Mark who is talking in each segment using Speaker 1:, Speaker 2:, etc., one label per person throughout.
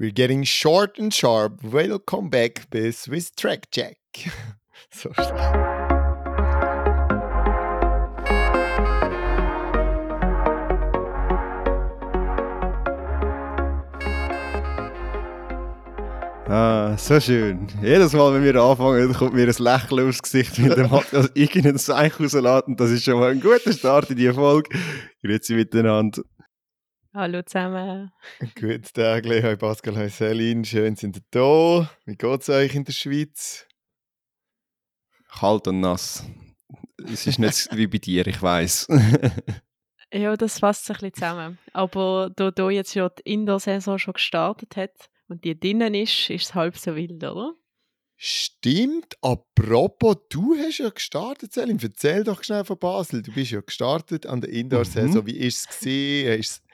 Speaker 1: We're getting short and sharp. Welcome back bei Swiss Track Jack. so Ah, so schön. Jedes Mal, wenn wir anfangen, kommt mir ein Lächeln aufs Gesicht, weil der Matthias irgendein Zeichen rauslässt. Das ist schon mal ein guter Start in die Folge. Grüezi miteinander.
Speaker 2: Hallo zusammen.
Speaker 1: Guten Tag, hi Pascal, hi Celine. Schön sind ihr da. Wie geht es euch in der Schweiz? Kalt und nass. Es ist nicht wie bei dir, ich weiß.
Speaker 2: ja, das fasst sich ein bisschen zusammen. Aber da, da jetzt ja die Indoor-Saison schon gestartet hat, und die drinnen ist, ist es halb so wild, oder?
Speaker 1: Stimmt. Apropos, du hast ja gestartet, Selim. Erzähl doch schnell von Basel. Du bist ja gestartet an der Indoor-Saison. Mhm. Wie war es? Gewesen? Ist es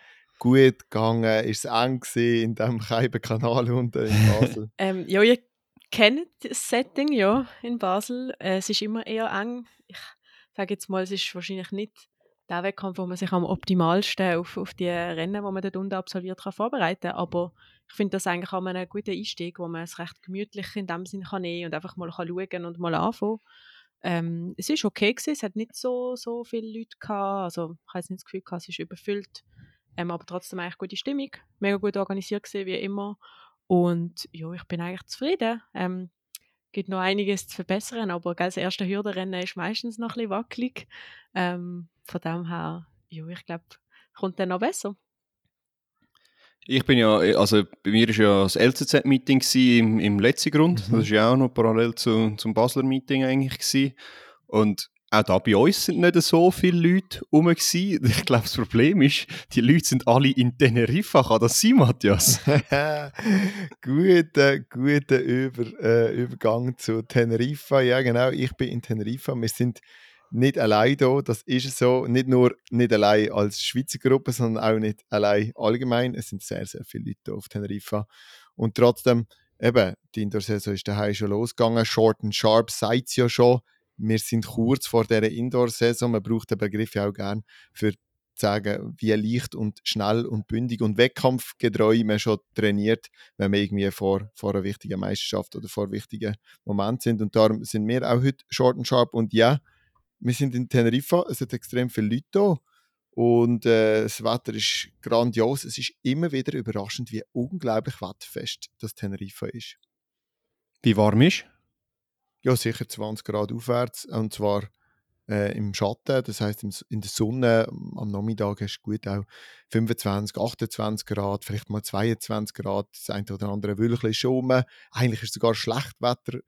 Speaker 1: gut gegangen? Ist es eng in diesem Kanal unten in Basel?
Speaker 2: ähm, ja, ihr kennt das Setting ja in Basel. Äh, es ist immer eher eng. Ich sage jetzt mal, es ist wahrscheinlich nicht der Wettkampf, wo man sich am optimalsten auf, auf die Rennen, die man dort unten absolviert, kann vorbereiten kann. Aber ich finde das eigentlich auch einen guten Einstieg, wo man es recht gemütlich in dem Sinn kann nehmen und einfach mal kann schauen und mal anfangen. Ähm, es ist okay gewesen, es hat nicht so, so viele Leute gehabt, also ich habe nicht das Gefühl gehabt, es ist überfüllt, ähm, aber trotzdem eigentlich gute Stimmung, mega gut organisiert gewesen, wie immer und ja, ich bin eigentlich zufrieden. Ähm, gibt noch einiges zu verbessern, aber das erste Hürdenrennen ist meistens noch ein bisschen wackelig. Ähm, von dem her, ja, ich glaube, kommt dann noch besser.
Speaker 1: Ich bin ja, also bei mir war ja das LCZ-Meeting im, im letzten Grund. Mhm. Das war ja auch noch parallel zu, zum Basler Meeting eigentlich. Gewesen. Und auch da bei uns sind nicht so viele Leute rum. Gewesen. Ich glaube, das Problem ist, die Leute sind alle in Teneriffa. Kann das sein, Matthias? guter, guter Über, äh, Übergang zu Teneriffa. Ja, genau. Ich bin in Teneriffa. Wir sind nicht allein da, das ist so. Nicht nur nicht allein als Schweizer Gruppe, sondern auch nicht allein allgemein. Es sind sehr, sehr viele Leute auf Teneriffa. Und trotzdem, eben, die Indoor-Saison ist daheim schon losgegangen. Short and Sharp seid ja schon. Wir sind kurz vor dieser Indoor-Saison. Man braucht den Begriff ja auch gerne für zu sagen, wie leicht und schnell und bündig und wettkampfgetreu man schon trainiert, wenn wir irgendwie vor, vor einer wichtigen Meisterschaft oder vor wichtigen Momenten sind. Und darum sind wir auch heute short and sharp. Und ja, wir sind in Teneriffa, es hat extrem viele Leute da und äh, das Wetter ist grandios. Es ist immer wieder überraschend, wie unglaublich wetterfest das Teneriffa ist. Wie warm ist? Ja, sicher 20 Grad aufwärts und zwar äh, im Schatten, das heißt in der Sonne am Nachmittag hast du gut auch 25, 28 Grad, vielleicht mal 22 Grad, das eine oder andere Wölkchen schon. Eigentlich ist sogar Schlechtwetter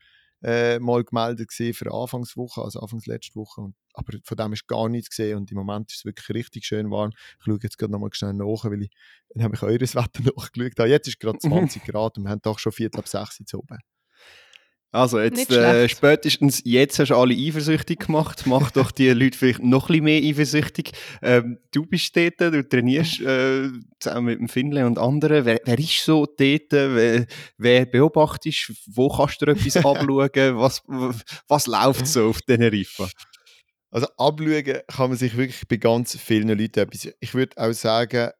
Speaker 1: äh, mal gemeldet für Anfangswoche, also Anfangs letzte Woche. Und, aber von dem ist gar nichts gesehen und im Moment ist es wirklich richtig schön warm. Ich schaue jetzt gerade nochmal schnell nach, weil ich, dann habe ich eures Wetter nachgeschaut. Jetzt ist es gerade 20 Grad und wir haben doch schon Viertel ab 6 Uhr oben. Also jetzt äh, spätestens jetzt hast du alle eifersüchtig gemacht. Mach doch die Leute vielleicht noch ein bisschen mehr eifersüchtig. Ähm, du bist dort, du trainierst äh, zusammen mit dem Finle und anderen. Wer, wer ist so dort? Wer, wer beobachtest? Wo kannst du etwas abschauen? Was, was läuft so auf Teneriffa? Also abschauen kann man sich wirklich bei ganz vielen Leuten etwas. Ich würde auch sagen,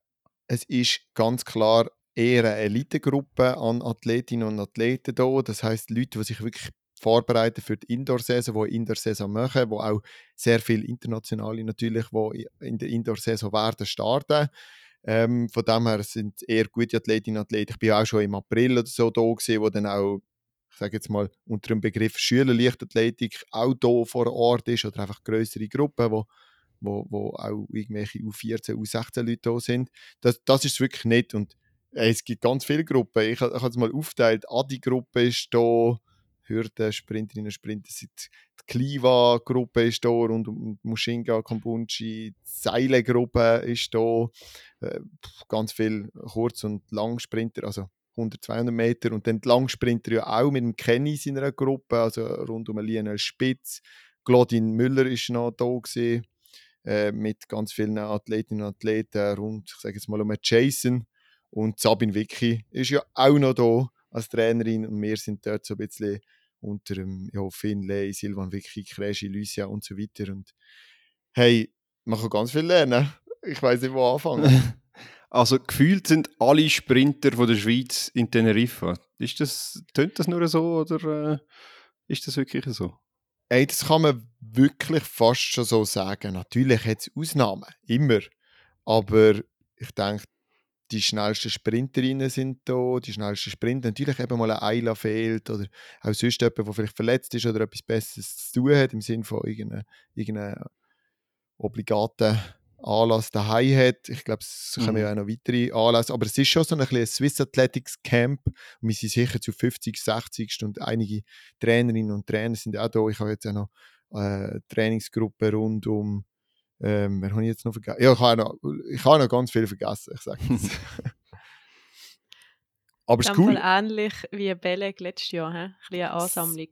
Speaker 1: es ist ganz klar eher eine Elitegruppe an Athletinnen und Athleten da. Das heißt Leute, die sich wirklich vorbereiten für die Indoor-Saison, die Indoor-Saison machen, wo auch sehr viele Internationale natürlich, die in der Indoor-Saison werden starten. Ähm, von dem her sind eher gute Athletinnen und Athleten. Ich bin auch schon im April oder so da gewesen, wo dann auch ich sage jetzt mal unter dem Begriff Schülerleichtathletik auch da vor Ort ist oder einfach größere Gruppen, wo wo, wo auch irgendwelche U14, U16 Leute da sind. Das, das ist wirklich nett und es gibt ganz viele Gruppen. Ich, ich habe es mal aufgeteilt. Adi-Gruppe ist da, Hürden, Sprinterinnen Sprinter sind die Kliva-Gruppe ist da rund um Mushinga, Kombunchi, die Seile-Gruppe ist da, äh, ganz viele Kurz- und Langsprinter, also 100, 200 Meter und dann die Langsprinter ja auch mit dem Kenny in einer Gruppe, also rund um Lionel Spitz. Claudine Müller ist noch da gewesen, äh, mit ganz vielen Athletinnen und Athleten rund, ich sage jetzt mal um Jason und Sabine Vicky ist ja auch noch da als Trainerin und wir sind dort so ein bisschen unter dem ja, Finlay, Silvan Vicky, Kreschi, Lucia und so weiter. Und hey, man kann ganz viel lernen. Ich weiß nicht, wo anfangen.
Speaker 3: Also gefühlt sind alle Sprinter von der Schweiz in Teneriffa. Ist das, tönt das nur so oder äh, ist das wirklich so?
Speaker 1: Ey, das kann man wirklich fast schon so sagen. Natürlich hat es Ausnahmen, immer. Aber ich denke, die schnellsten Sprinterinnen sind da, die schnellsten Sprinter. Natürlich eben mal ein Eila fehlt oder auch sonst jemand, der vielleicht verletzt ist oder etwas Besseres zu tun hat, im Sinne von irgendeinem irgendeine obligaten Anlass daheim hat. Ich glaube, es kommen ja
Speaker 3: Mhm.
Speaker 1: auch noch weitere Anlässe. Aber es ist schon so ein, bisschen ein Swiss Athletics Camp. Und wir sind sicher zu 50, 60 und einige Trainerinnen und Trainer sind auch da. Ich habe jetzt auch noch äh, Trainingsgruppe rund um ähm, wer habe ich jetzt noch vergessen? Ja, ich habe noch, ich habe noch ganz viel vergessen, ich sage es. Aber es ist cool.
Speaker 2: Ähnlich wie Beleg letztes Jahr. He? Ein bisschen eine Ansammlung.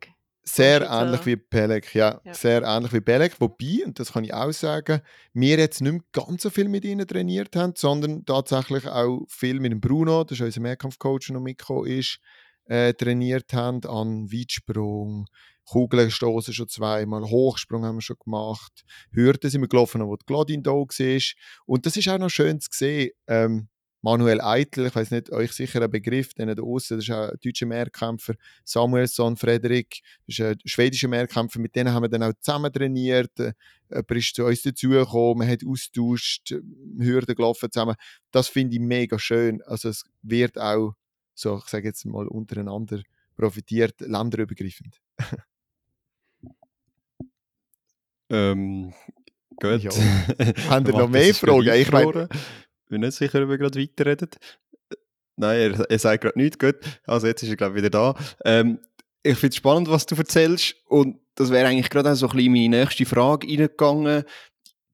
Speaker 1: Sehr ähnlich wie Pelek, ja,
Speaker 2: Ja.
Speaker 1: Sehr ähnlich wie Pelek. Wobei, und das kann ich auch sagen, wir jetzt nicht mehr ganz so viel mit ihnen trainiert haben, sondern tatsächlich auch viel mit dem Bruno, das ist unser Mehrkampfcoach, der noch mitgekommen ist, äh, trainiert haben an Weitsprung, Kugelstoßen schon zweimal, Hochsprung haben wir schon gemacht, Hürden sind wir gelaufen, wo die Gladin da war. Und das ist auch noch schön zu sehen. Ähm, Manuel Eitel, ich weiß nicht, euch sicher ein Begriff, den da außen, das ist auch ein deutscher Mehrkämpfer, Samuelsson, Frederik, das ist ein schwedischer Mehrkämpfer, mit denen haben wir dann auch zusammen trainiert. Äh, Jemand ist zu uns dazugekommen, man hat austauscht, Hürden gelaufen zusammen. Das finde ich mega schön. Also es wird auch, so ich sage jetzt mal, untereinander profitiert, länderübergreifend.
Speaker 3: Ähm, gut.
Speaker 1: Ja. Ihr
Speaker 3: Der
Speaker 1: noch mehr Fragen? Ich meine-
Speaker 3: bin nicht sicher, ob wir gerade weiterreden. Nein, er, er sagt gerade nichts. Gut. Also jetzt ist er, glaube ich, wieder da. Ähm, ich finde es spannend, was du erzählst. Und das wäre eigentlich gerade auch so ein bisschen meine nächste Frage reingegangen.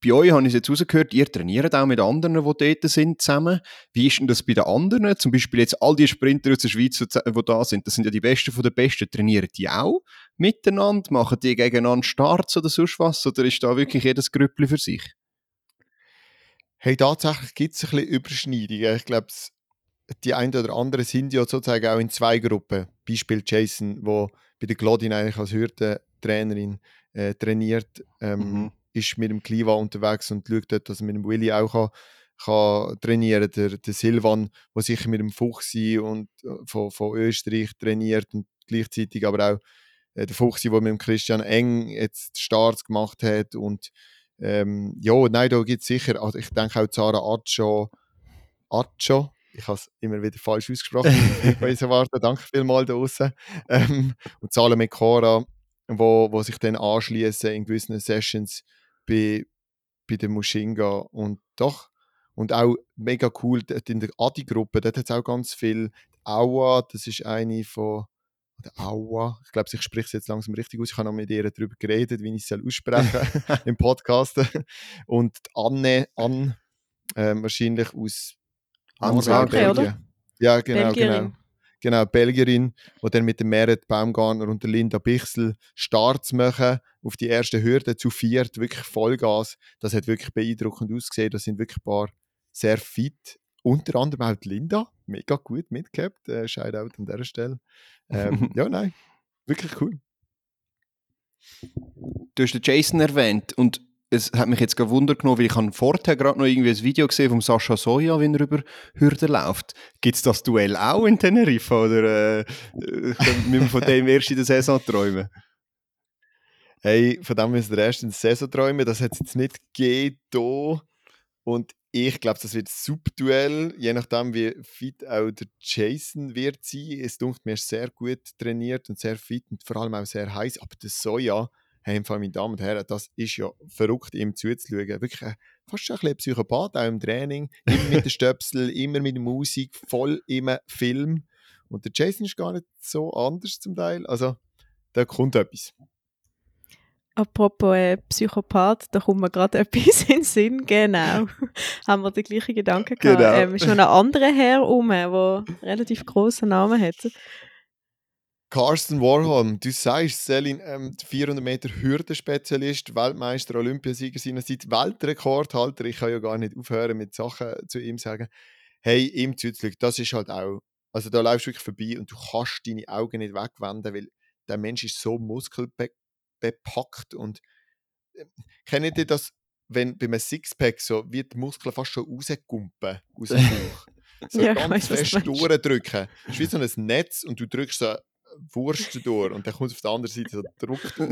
Speaker 3: Bei euch habe ich es jetzt rausgehört, ihr trainiert auch mit anderen, die dort sind, zusammen. Wie ist denn das bei den anderen? Zum Beispiel jetzt all die Sprinter aus der Schweiz, die da sind, das sind ja die Besten von den Besten. Trainieren die auch miteinander? Machen die gegeneinander Starts oder sonst was? Oder ist da wirklich jedes Grüppli für sich?
Speaker 1: Hey, tatsächlich gibt es ein bisschen Überschneidungen. Ich glaube, die einen oder anderen sind ja sozusagen auch in zwei Gruppen. Beispiel Jason, wo bei der Glodin eigentlich als Hürdentrainerin äh, trainiert, ähm,
Speaker 3: Mhm.
Speaker 1: Ist mit dem Kliva unterwegs und schaut dort, dass er mit dem Willi auch kann, kann trainieren kann. Der, der Silvan, der sicher mit dem Fuchsi und äh, von, von Österreich trainiert und gleichzeitig aber auch äh, der Fuchsi, der mit dem Christian Eng jetzt Starts gemacht hat und ähm, ja, nein, da gibt es sicher, also ich denke auch Zara Accio, Accio, ich habe es immer wieder falsch ausgesprochen, ich weiß erwarten, danke vielmals da draussen. Ähm, und Salome Cora, wo, wo sich dann anschließen in gewissen Sessions bei, bei der Mushinga und doch, und auch mega cool, dort in der Adi-Gruppe, dort hat es auch ganz viel, Aua, das ist eine von, oder Aua, ich glaube, ich spreche es jetzt langsam richtig aus, ich habe noch mit ihr darüber geredet, wie ich es soll aussprechen im Podcast. Und die Anne, Anne ähm, wahrscheinlich aus
Speaker 3: Ansage,
Speaker 1: Belgien.
Speaker 2: oder?
Speaker 1: Ja, genau,
Speaker 2: Belgierin.
Speaker 1: genau. Genau, Belgierin, die dann mit dem Merit Baumgartner und der Linda Bichsel Starts machen auf die erste Hürde zu viert, wirklich Vollgas. Das hat wirklich beeindruckend ausgesehen. Das sind wirklich ein paar sehr fit. Unter anderem auch Linda, mega gut mitgehabt. Äh, Shoutout an dieser Stelle. Ähm, ja, nein, wirklich cool.
Speaker 3: Du hast den Jason erwähnt und es hat mich jetzt gewundert genommen, weil ich habe vorher gerade noch irgendwie ein Video gesehen von Sascha Soja, wie er über Hürden läuft. Gibt es das Duell auch in Teneriffa oder äh, äh, können wir von dem erst in der Saison träumen?
Speaker 1: Hey, von dem müssen wir erst in der Saison träumen. Das hat es jetzt nicht gegeben. Und ich glaube, das wird ein super Duell, je nachdem, wie fit auch der Jason wird sein. Es dunkelt mir sehr gut trainiert und sehr fit und vor allem auch sehr heiß. Aber das Soja, hey, im Fall, meine Damen und Herren, das ist ja verrückt, ihm zuzuschauen. Wirklich ein, fast schon ein bisschen Psychopath, auch im Training. Immer mit den Stöpsel, immer mit der Musik, voll im Film. Und der Jason ist gar nicht so anders zum Teil. Also, da kommt etwas.
Speaker 2: Apropos äh, Psychopath, da kommt mir gerade etwas in den Sinn. Genau. Haben wir den gleichen Gedanken gehabt.
Speaker 1: Genau.
Speaker 2: Ähm, ist noch ein anderer Herr rum, der einen relativ grossen Namen hat.
Speaker 1: Carsten Warholm, du sagst, Selin, ähm, 400 Meter Hürdenspezialist, Weltmeister, Olympiasieger seinerseits, Weltrekordhalter. Ich kann ja gar nicht aufhören mit Sachen zu ihm sagen. Hey, ihm zuzuschauen, das ist halt auch, also da läufst du wirklich vorbei und du kannst deine Augen nicht wegwenden, weil der Mensch ist so muskelbepackt und äh, kennt ihr das, wenn bei einem Sixpack so wie die Muskeln fast schon rauskumpen aus dem Bauch. So
Speaker 2: Ja,
Speaker 1: ganz fest durchdrücken. Es ist wie so ein Netz und du drückst so Wurst durch und dann kommt es auf der anderen Seite so druckt raus.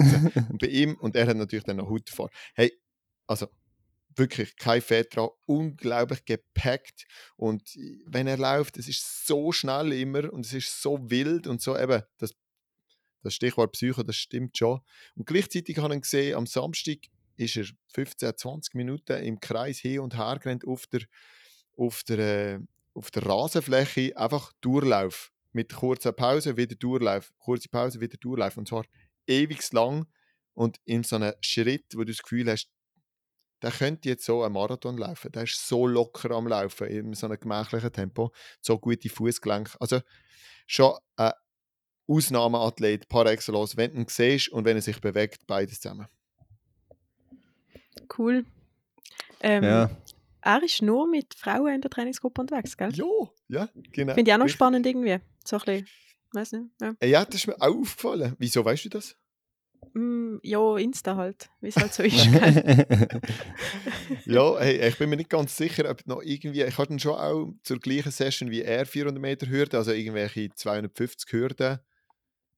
Speaker 1: Und bei ihm, und er hat natürlich dann noch Haut davor. Hey, also wirklich kein Fett dran, unglaublich gepackt und wenn er läuft, es ist so schnell immer und es ist so wild und so eben, das, das Stichwort Psycho, das stimmt schon. Und gleichzeitig habe ich gesehen, am Samstag ist er 15, 20 Minuten im Kreis hin und her gerannt auf der, auf der, äh, auf der Rasenfläche, einfach Durchlauf. Mit kurzer Pause, wieder Durchlauf, kurze Pause, wieder Durchlauf. Und zwar ewig lang und in so einem Schritt, wo du das Gefühl hast, der könnte jetzt so einen Marathon laufen. Der ist so locker am Laufen, in so einem gemächlichen Tempo, so gute Fußgelenke. Also schon ein Ausnahmeathlet par excellence, wenn du ihn siehst und wenn er sich bewegt, beides zusammen.
Speaker 2: Cool. Ähm,
Speaker 3: ja.
Speaker 2: Er ist nur mit Frauen in der Trainingsgruppe unterwegs, gell?
Speaker 1: Jo, ja, genau.
Speaker 2: Finde ich auch noch
Speaker 1: Richtig.
Speaker 2: spannend irgendwie. So ein bisschen, weiß nicht. Ja,
Speaker 1: Äh, Ja, das ist mir auch aufgefallen. Wieso weißt du das?
Speaker 2: mm, ja Insta halt, wie es halt so ist.
Speaker 1: Ja, hey, ich bin mir nicht ganz sicher, ob noch irgendwie, ich hatte schon auch zur gleichen Session wie er 400 Meter Hürde, also irgendwelche 250 Hürden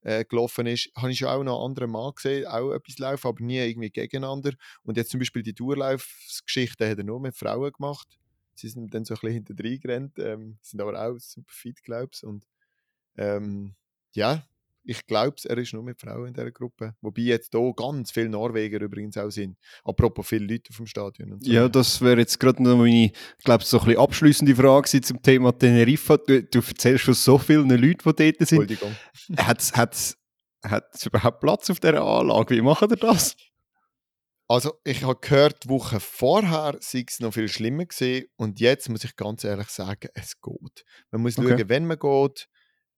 Speaker 1: äh, gelaufen ist, habe ich schon auch noch einen anderen Mann gesehen, auch etwas laufen, aber nie irgendwie gegeneinander. Und jetzt zum Beispiel die Durchlaufsgeschichte hat er nur mit Frauen gemacht. Sie sind dann so ein bisschen hinterher gerannt, ähm, sind aber auch super fit, glaube ich. Und ähm, ja, ich glaube, er ist nur mit Frauen in dieser Gruppe. Wobei jetzt hier ganz viele Norweger übrigens auch sind. Apropos viele Leute auf dem Stadion. Und so.
Speaker 3: Ja, das wäre jetzt gerade noch meine, glaube so ein bisschen abschließende Frage gewesen zum Thema Teneriffa. Du, du erzählst von so vielen Leuten, die dort sind.
Speaker 1: Entschuldigung.
Speaker 3: Hat es überhaupt Platz auf dieser Anlage? Wie machen ihr das?
Speaker 1: Also, ich habe gehört, die Woche vorher sei es noch viel schlimmer gesehen und jetzt muss ich ganz ehrlich sagen, es geht. Man muss
Speaker 3: Okay.
Speaker 1: schauen, wenn man geht.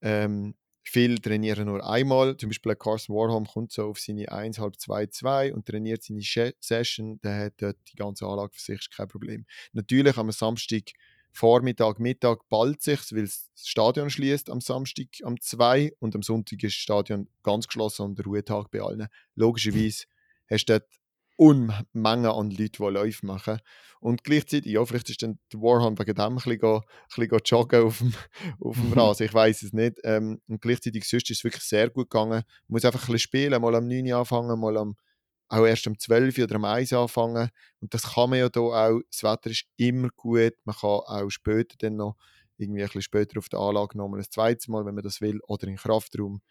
Speaker 1: Ähm, viele trainieren nur einmal. Zum Beispiel Carson Warholm kommt so auf seine 1, halb 2, 2 und trainiert seine She- Session. Der hat dort die ganze Anlage für sich, kein Problem. Natürlich am Samstag Vormittag, Mittag bald sich, weil das Stadion schließt am Samstag am 2 und am Sonntag ist das Stadion ganz geschlossen und der Ruhetag bei allen. Logischerweise hast du dort Unmengen an Leuten, die Läufe machen. Und gleichzeitig, ja, vielleicht ist dann der Warhorn wegen dem ein bisschen, go, ein bisschen joggen auf dem, auf dem Rasen, ich weiß es nicht. Ähm, und gleichzeitig sonst ist es wirklich sehr gut gegangen. Man muss einfach ein bisschen spielen, mal am 9 Uhr anfangen, mal am, auch erst am 12 Uhr oder am 1 Uhr anfangen. Und das kann man ja hier auch. Das Wetter ist immer gut. Man kann auch später dann noch, irgendwie ein bisschen später auf der Anlage nochmal ein zweites Mal, wenn man das will, oder im Kraftraum.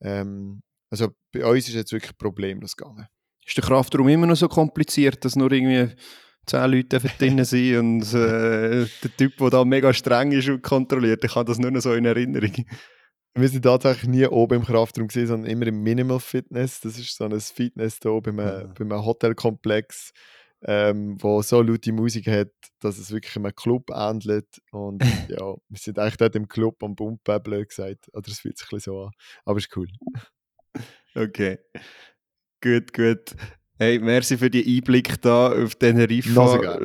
Speaker 1: Ähm, also bei uns ist jetzt wirklich problemlos gegangen.
Speaker 3: Ist der Kraftraum immer noch so kompliziert, dass nur irgendwie zehn Leute drin sein und äh, der Typ, der da mega streng ist und kontrolliert, ich habe das nur noch so in Erinnerung.
Speaker 1: Wir sind tatsächlich nie oben im Kraftraum gewesen, sondern immer im Minimal Fitness. Das ist so ein Fitness hier bei einem,
Speaker 3: Ah.
Speaker 1: bei einem Hotelkomplex, ähm, wo so laute Musik hat, dass es wirklich einem Club ähnelt. Und ja, wir sind eigentlich dort im Club am Pumpen, blöd gesagt. Oder es fühlt sich ein bisschen so an. Aber ist cool.
Speaker 3: Okay. Gut, gut. Hey, merci für die Einblick da auf Teneriffa.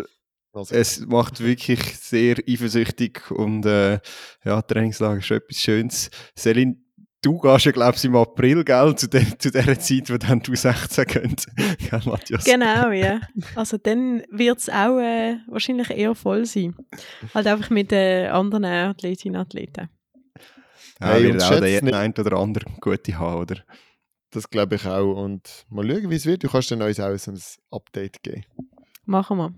Speaker 1: Also,
Speaker 3: Es macht wirklich sehr eifersüchtig und äh, ja, Trainingslager ist schon etwas Schönes. Selin, du gehst ja, glaube ich, im April, gell, zu, der, zu der Zeit, wo dann du 16 könnt. gell, Matthias?
Speaker 2: Genau, ja. Also dann wird es auch äh, wahrscheinlich eher voll sein. Halt einfach mit äh, anderen Athletinnen und Athleten.
Speaker 3: Ja,
Speaker 1: Hey,
Speaker 3: wird
Speaker 1: und
Speaker 3: auch der
Speaker 1: nicht-
Speaker 3: ein oder andere gute haben, oder?
Speaker 1: Das glaube ich auch. Und mal schauen, wie es wird. Du kannst dann uns auch ein Update geben.
Speaker 2: Machen wir.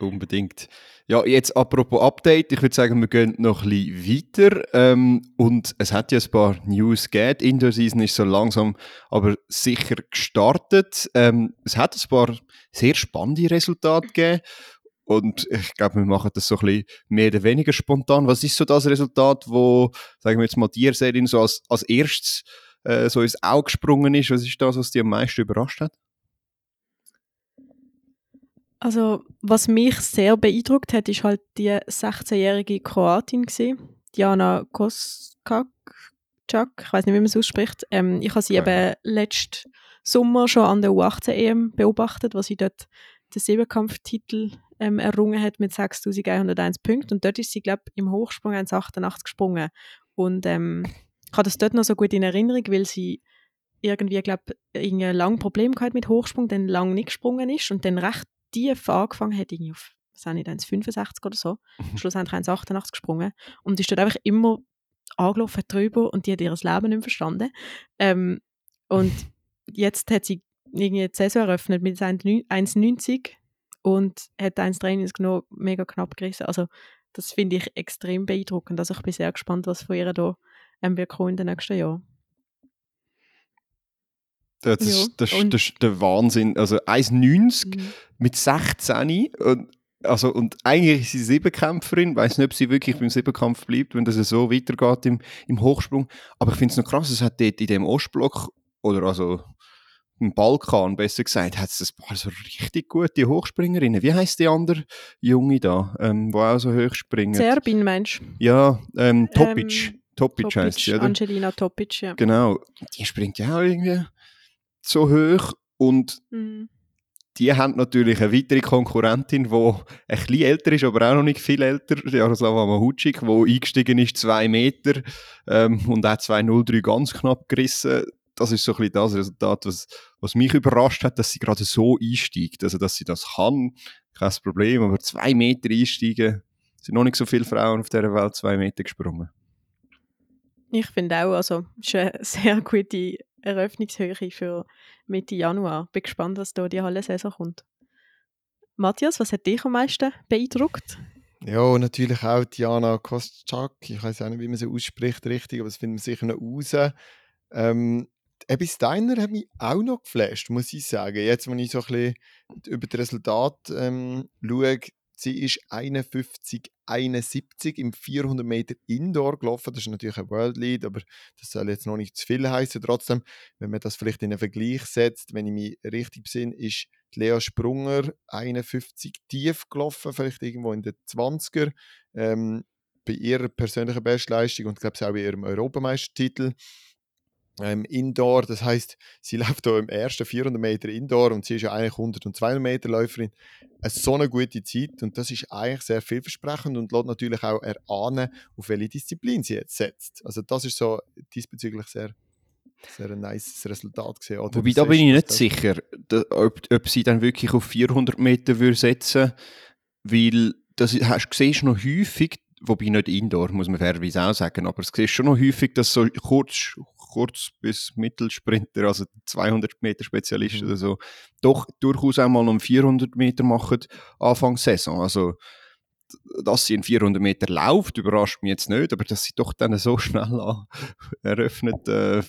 Speaker 3: Unbedingt. Ja, jetzt apropos Update, ich würde sagen, wir gehen noch ein bisschen weiter. Ähm, und es hat ja ein paar News gegeben. Die Indoor-Season ist so langsam, aber sicher gestartet. Ähm, es hat ein paar sehr spannende Resultate gegeben. Und ich glaube, wir machen das so ein bisschen mehr oder weniger spontan. Was ist so das Resultat, wo, sagen wir jetzt mal, dir, Selin, so als, als erstes äh, so ins Auge gesprungen ist? Was ist das, was dich am meisten überrascht hat?
Speaker 2: Also, was mich sehr beeindruckt hat, ist halt die 16-jährige Kroatin gewesen, Diana Koskak, ich weiß nicht, wie man es ausspricht. Ähm, ich habe sie
Speaker 1: Keine
Speaker 2: eben letzten Sommer schon an der U18-EM beobachtet, wo sie dort den Siebenkampftitel ähm, errungen hat mit 6'101 Punkten. Und dort ist sie, glaube ich, im Hochsprung 1,88 gesprungen. Und ähm, ich habe das dort noch so gut in Erinnerung, weil sie irgendwie, glaube ich, ein langes Problem gehabt mit Hochsprung, dann lang nicht gesprungen ist und dann recht tief angefangen hat, irgendwie auf, was nicht, 1,65 oder so,
Speaker 3: Mhm.
Speaker 2: schlussendlich 1,88 gesprungen und ist dort einfach immer angelaufen drüber und die hat ihr Leben nicht verstanden. Ähm, und jetzt hat sie irgendwie die Saison eröffnet mit 1,90 und hat 1,93 genommen, mega knapp gerissen. Also das finde ich extrem beeindruckend. Also ich bin sehr gespannt, was von ihr da ähm, wird kommen in den nächsten Jahren.
Speaker 3: Das, ist, das, ist- das ist der Wahnsinn. Also 1,90
Speaker 2: Mhm.
Speaker 3: mit 16 und, also, und eigentlich ist sie Siebenkämpferin. Ich weiß nicht, ob sie wirklich beim Siebenkampf bleibt, wenn das so weitergeht im, im Hochsprung. Aber ich finde es noch krass, es hat dort in dem Ostblock oder also im Balkan besser gesagt, hat es ein paar so richtig gute Hochspringerinnen. Wie heißt die andere Junge da, ähm, wo auch so hoch springen?
Speaker 2: Serbin, Mensch.
Speaker 3: Ja, ähm, Topic.
Speaker 2: Ähm,
Speaker 3: Topic, heißt sie, oder?
Speaker 2: Angelina Topic, ja.
Speaker 3: Genau. Die springt ja auch irgendwie so hoch und
Speaker 2: Mhm.
Speaker 3: die haben natürlich eine weitere Konkurrentin, die ein bisschen älter ist, aber auch noch nicht viel älter, Jaroslava Mahucic, die eingestiegen ist, zwei Meter ähm, und auch 2,03 ganz knapp gerissen. Das ist so ein bisschen das Resultat, was, was mich überrascht hat, dass sie gerade so einsteigt. Also, dass sie das kann, kein Problem, aber zwei Meter einsteigen, sind noch nicht so viele Frauen auf dieser Welt zwei Meter gesprungen.
Speaker 2: Ich finde auch, also ist eine sehr gute Eröffnungshöhe für Mitte Januar. Bin gespannt, was da die Halle-Saison kommt. Matthias, was hat dich am meisten beeindruckt?
Speaker 1: Ja, natürlich auch Diana Kostschak. Ich weiß auch nicht, wie man sie ausspricht, richtig, aber das finden wir sicher noch raus. Ähm, Abby Steiner hat mich auch noch geflasht, muss ich sagen. Jetzt, wenn ich so ein bisschen über das Resultat ähm, schaue, sie ist 51,71 im 400 Meter Indoor gelaufen. Das ist natürlich ein World Lead, aber das soll jetzt noch nicht zu viel heißen. Trotzdem, wenn man das vielleicht in einen Vergleich setzt, wenn ich mich richtig besinne, ist Lea Sprunger 51 tief gelaufen, vielleicht irgendwo in den 20er. Ähm, bei ihrer persönlichen Bestleistung und glaube ich auch bei ihrem Europameistertitel ähm, Indoor. Das heißt, sie läuft da im ersten 400 Meter Indoor und sie ist ja eigentlich 100 und 200 Meter Läuferin. Eine so eine gute Zeit und das ist eigentlich sehr vielversprechend und lässt natürlich auch erahnen, auf welche Disziplin sie jetzt setzt. Also das ist so diesbezüglich sehr sehr ein nice Resultat gesehen. Oder
Speaker 3: Wobei, da bin ich nicht
Speaker 1: das-
Speaker 3: sicher, ob, ob sie dann wirklich auf 400 Meter würde setzen weil das hast, siehst du noch häufig, wobei nicht Indoor, muss man fairerweise auch sagen, aber es siehst schon noch häufig, dass so kurz, kurz bis Mittelsprinter, also 200 Meter Spezialisten
Speaker 1: Mhm.
Speaker 3: oder so, doch durchaus auch mal um 400 Meter machen, Anfang Saison. Also, dass sie in 400 Meter läuft, überrascht mich jetzt nicht, aber dass sie doch dann so schnell eröffnet, äh,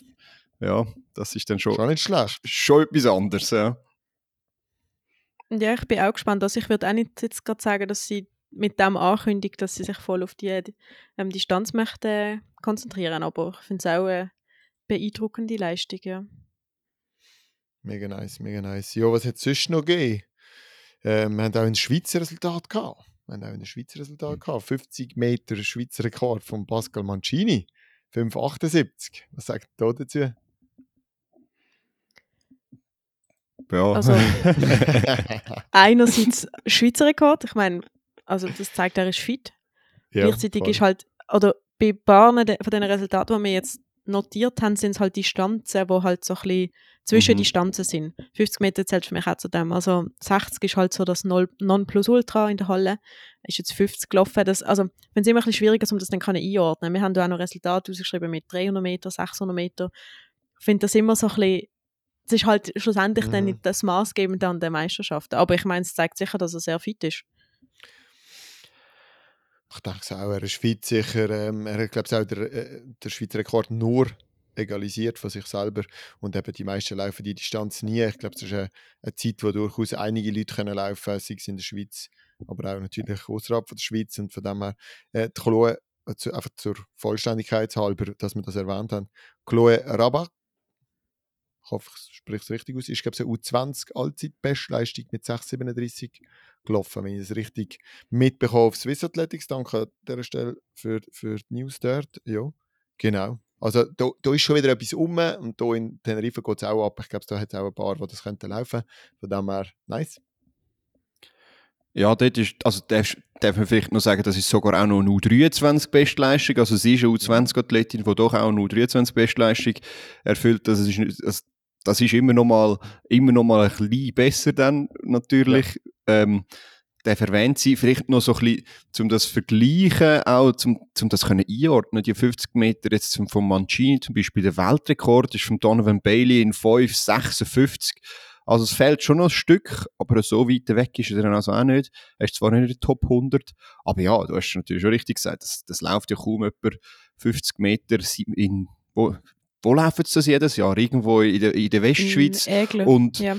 Speaker 3: ja, das ist dann schon,
Speaker 1: Schon nicht schlecht.
Speaker 3: schon etwas anderes. Ja.
Speaker 2: Ja, ich bin auch gespannt. Also ich würde auch nicht jetzt gerade sagen, dass sie mit dem ankündigt, dass sie sich voll auf die ähm, Distanz möchte konzentrieren, aber ich finde es auch eine beeindruckende Leistung, ja.
Speaker 1: Mega nice, mega nice. Ja, was hat es sonst noch gegeben? Ähm, wir haben auch ein Schweizer Resultat gehabt. Wir haben auch ein Schweizer Resultat gehabt. 50 Meter Schweizer Rekord von Pascal Mancini. 5,78. Was sagt ihr da dazu?
Speaker 3: Ja.
Speaker 2: Also- Einerseits Schweizer Rekord, ich meine, also das zeigt, er ist fit.
Speaker 1: Ja,
Speaker 2: Gleichzeitig
Speaker 1: voll.
Speaker 2: ist halt, oder bei paar de- von den Resultaten, die wir jetzt notiert haben, sind es halt Distanzen, wo halt so ein bisschen Zwischendistanzen sind. 50 Meter zählt für mich auch zu dem. Also 60 ist halt so das Nonplusultra in der Halle. Ist jetzt 50 gelaufen. Das, also, wenn es immer ein bisschen schwieriger ist, um das dann können einordnen. Wir haben da auch noch Resultate ausgeschrieben mit 300 Meter, 600 Meter. Ich finde das immer so ein bisschen, es ist halt schlussendlich dann
Speaker 1: Mhm.
Speaker 2: nicht das Maßgebende an der Meisterschaft. Aber ich meine, es zeigt sicher, dass er sehr fit ist.
Speaker 1: Ich denke auch, er ist fit sicher. Ähm, er hat, glaube ich, auch der, äh, der Schweizer Rekord nur egalisiert von sich selber. Und eben die meisten laufen die Distanz nie. Ich glaube, es ist eine, eine Zeit, wo durchaus einige Leute können laufen sei es in der Schweiz, aber auch natürlich außerhalb von der Schweiz. Und von dem her, äh, die Chloe, äh, einfach zur Vollständigkeit halber, dass wir das erwähnt haben, Chloe Rabat, ich hoffe, ich spreche es richtig aus, ist, glaube ich, eine U20 Allzeit-Bestleistung mit 6,37 gelaufen, wenn ich es richtig mitbekommen auf Swiss Athletics. Danke an dieser Stelle für, für die News dort. Ja, genau. Also da, da ist schon wieder etwas um und da in Tenerife geht es auch ab. Ich glaube, da hat es auch ein paar, die das könnten laufen. Von dem her, nice.
Speaker 3: Ja, dort ist, also darf, darf man vielleicht noch sagen, das ist sogar auch noch eine U23-Bestleistung. Also sie ist eine U20-Athletin, die doch auch eine U23-Bestleistung erfüllt. Das ist, nicht- also das ist immer noch mal, immer noch mal ein bisschen besser dann natürlich. Ja. Ähm, der verwendet sie vielleicht noch so ein bisschen, um das vergleichen, auch zum, zum das können einordnen. Die 50 Meter jetzt zum, vom Mancini zum Beispiel, der Weltrekord ist von Donovan Bailey in 5,56. Also es fehlt schon noch ein Stück, aber so weit weg ist er dann also auch nicht. Er ist zwar nicht in der Top 100, aber ja, du hast natürlich schon richtig gesagt, das, das läuft ja kaum etwa 50 Meter in, wo, wo laufen sie das jedes Jahr? Irgendwo in der, in der Westschweiz.
Speaker 2: In
Speaker 3: und
Speaker 2: ja.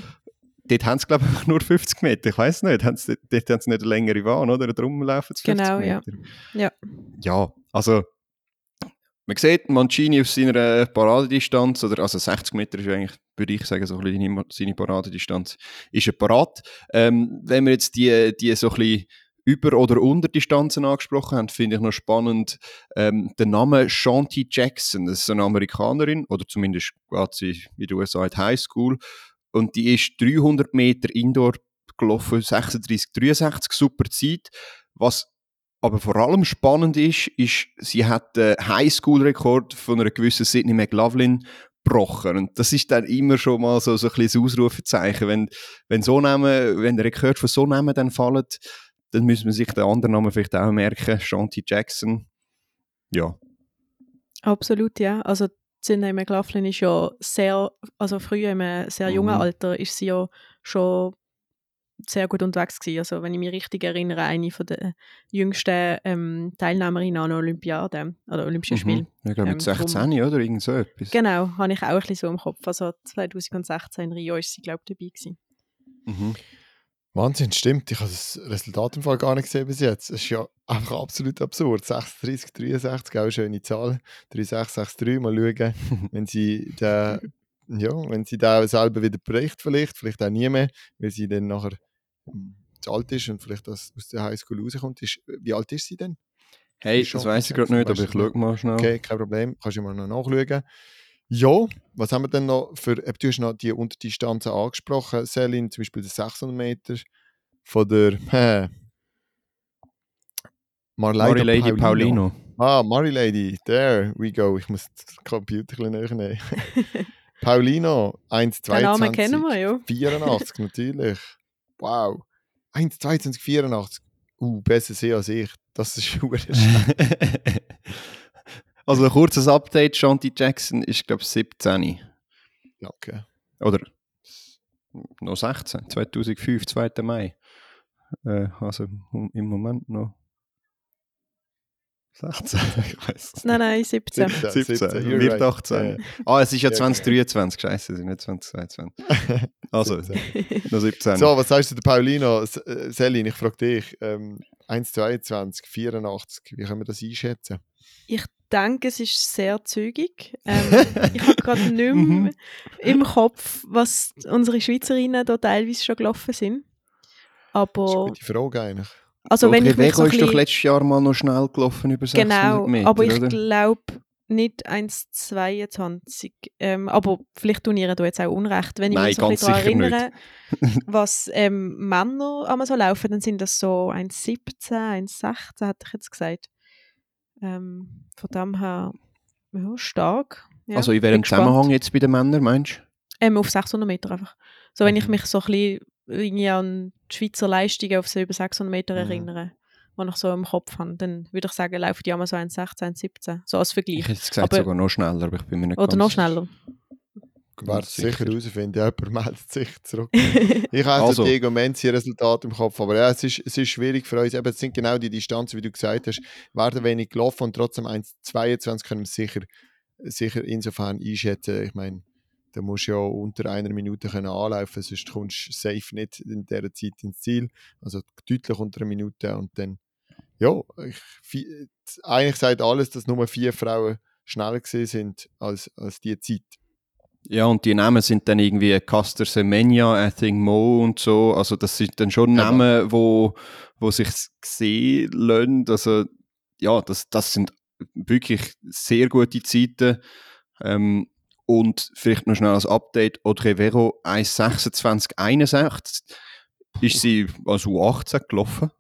Speaker 3: dort haben sie, glaube ich, nur 50 Meter. Ich weiß nicht. Haben sie, dort haben sie nicht eine längere Bahn, oder? Darum laufen sie 50
Speaker 2: genau,
Speaker 3: Meter.
Speaker 2: Ja. ja.
Speaker 3: Ja, also man sieht Mancini auf seiner Paradedistanz, oder, also 60 Meter ist eigentlich, würde ich sagen, so ein bisschen seine Paradedistanz, ist er parat. Ähm, wenn wir jetzt die, die so ein bisschen über- oder Unterdistanzen angesprochen haben, finde ich noch spannend ähm, den Namen Shanti Jackson. Das ist eine Amerikanerin, oder zumindest geht sie wie du sagst, High School. Und die ist 300 Meter Indoor gelaufen, 36, 63, super Zeit. Was aber vor allem spannend ist, ist, sie hat den Highschool-Rekord von einer gewissen Sidney McLaughlin gebrochen. Und das ist dann immer schon mal so, so ein das Ausrufezeichen. Wenn, wenn so Namen, wenn der Rekord von so Namen dann fallen, dann müssen wir sich den anderen Namen vielleicht auch merken. Shanti Jackson. Ja.
Speaker 2: Absolut, ja. Also Sidney McLaughlin ist ja sehr, also früher im sehr jungen mhm. Alter ist sie ja schon sehr gut unterwegs gewesen. Also wenn ich mich richtig erinnere, eine von der jüngsten ähm, Teilnehmerinnen an Olympiade oder Olympischen
Speaker 3: mhm.
Speaker 2: Spielen.
Speaker 3: Ich glaube mit ähm, 16 drum, oder irgend so etwas.
Speaker 2: Genau, habe ich auch ein bisschen so im Kopf. Also 2016 in Rio ist sie glaube ich dabei gewesen.
Speaker 3: Mhm.
Speaker 1: Wahnsinn, stimmt. Ich habe das Resultat im Fall gar nicht gesehen bis jetzt. Es ist ja einfach absolut absurd. 36, 63, auch eine schöne Zahl. 3663, mal schauen, wenn sie da, ja, wenn sie da selber wieder bricht, vielleicht, vielleicht auch nie mehr, weil sie dann nachher hm, zu alt ist und vielleicht aus, aus der Highschool rauskommt. Ist, wie alt ist sie denn?
Speaker 3: Hey, das weiß ich gerade nicht, aber ich schaue mal schnell.
Speaker 1: Okay, kein Problem. Kannst du mal noch nachschauen. Ja, was haben wir denn noch für, du hast noch die Unterdistanzen angesprochen, Selin, zum Beispiel die 600 Meter von der äh,
Speaker 3: Marlady Paulino. Paulino.
Speaker 1: Ah, Marilady, there we go. Ich muss den Computer ein bisschen näher nehmen. Paulino, 1,22. Den Namen kennen wir, ja. 84, natürlich. Wow. 1,22, 84. Uh, besser sehen als ich. Das ist schon
Speaker 3: Also ein kurzes Update, Shanti Jackson ist, glaube ich, 17.
Speaker 1: Ja, okay.
Speaker 3: Oder noch 16, 2005, 2. Mai. Äh, also im Moment noch 16, ich weiß
Speaker 2: Nein, nein, 17.
Speaker 3: 17, 17. wird right. 18. Ja. Ah, es ist ja 2023, scheiße, es ist nicht 2022. Also, noch 17.
Speaker 1: So, was sagst du der Paulino? Äh, Selin, ich frage dich, ähm, 1,22, 84, wie können wir das einschätzen?
Speaker 2: Ich denke, es ist sehr zügig. Ähm, ich habe gerade nicht mehr mhm. im Kopf, was unsere Schweizerinnen da teilweise schon gelaufen sind. Aber, das ist eine
Speaker 1: gute Frage eigentlich.
Speaker 2: Also, wenn ich
Speaker 3: mich so ist doch letztes Jahr mal noch schnell gelaufen über 600
Speaker 2: genau,
Speaker 3: Meter,
Speaker 2: aber ich glaube nicht 1,22. Ähm, aber vielleicht tun ihr da jetzt auch Unrecht. Wenn ich
Speaker 3: Nein,
Speaker 2: mich so
Speaker 3: daran
Speaker 2: erinnere, was ähm, Männer einmal so laufen, dann sind das so 1,17, 1,16, hätte ich jetzt gesagt. Ähm, von dem her ja, stark. Ja,
Speaker 3: also in welchem Zusammenhang jetzt bei den Männern, meinst du?
Speaker 2: Ähm, auf 600 Meter einfach. So, wenn mhm. ich mich so ein bisschen irgendwie an die Schweizer Leistungen auf so über 600 Meter mhm. erinnere, die ich so im Kopf habe, dann würde ich sagen, laufen die einmal so 1,16, 1,17. So als Vergleich.
Speaker 3: Ich hätte gesagt aber, sogar noch schneller, aber ich bin mir nicht
Speaker 2: Oder noch schneller.
Speaker 1: Werde sicher herausfinden, jemand meldet sich zurück. ich habe also. Diego Menzi Resultat im Kopf, aber ja, es ist, es ist schwierig für uns. Eben, es sind genau die Distanzen, wie du gesagt hast, werden wenig gelaufen und trotzdem 1,22 können wir sicher, sicher insofern einschätzen. Ich meine, da musst du ja unter einer Minute können anlaufen, sonst kommst du safe nicht in dieser Zeit ins Ziel. Also deutlich unter einer Minute und dann, ja, ich, eigentlich sagt alles, dass nur vier Frauen schneller gesehen sind als, als die Zeit.
Speaker 3: Ja, und die Namen sind dann irgendwie Caster Semenya, I think Mo und so. Also, das sind dann schon Namen, wo, wo sich sehen lassen. Also, ja, das, das sind wirklich sehr gute Zeiten. Ähm, und vielleicht noch schnell als Update: Audrey Vero 1,26,61 ist sie als U18 gelaufen.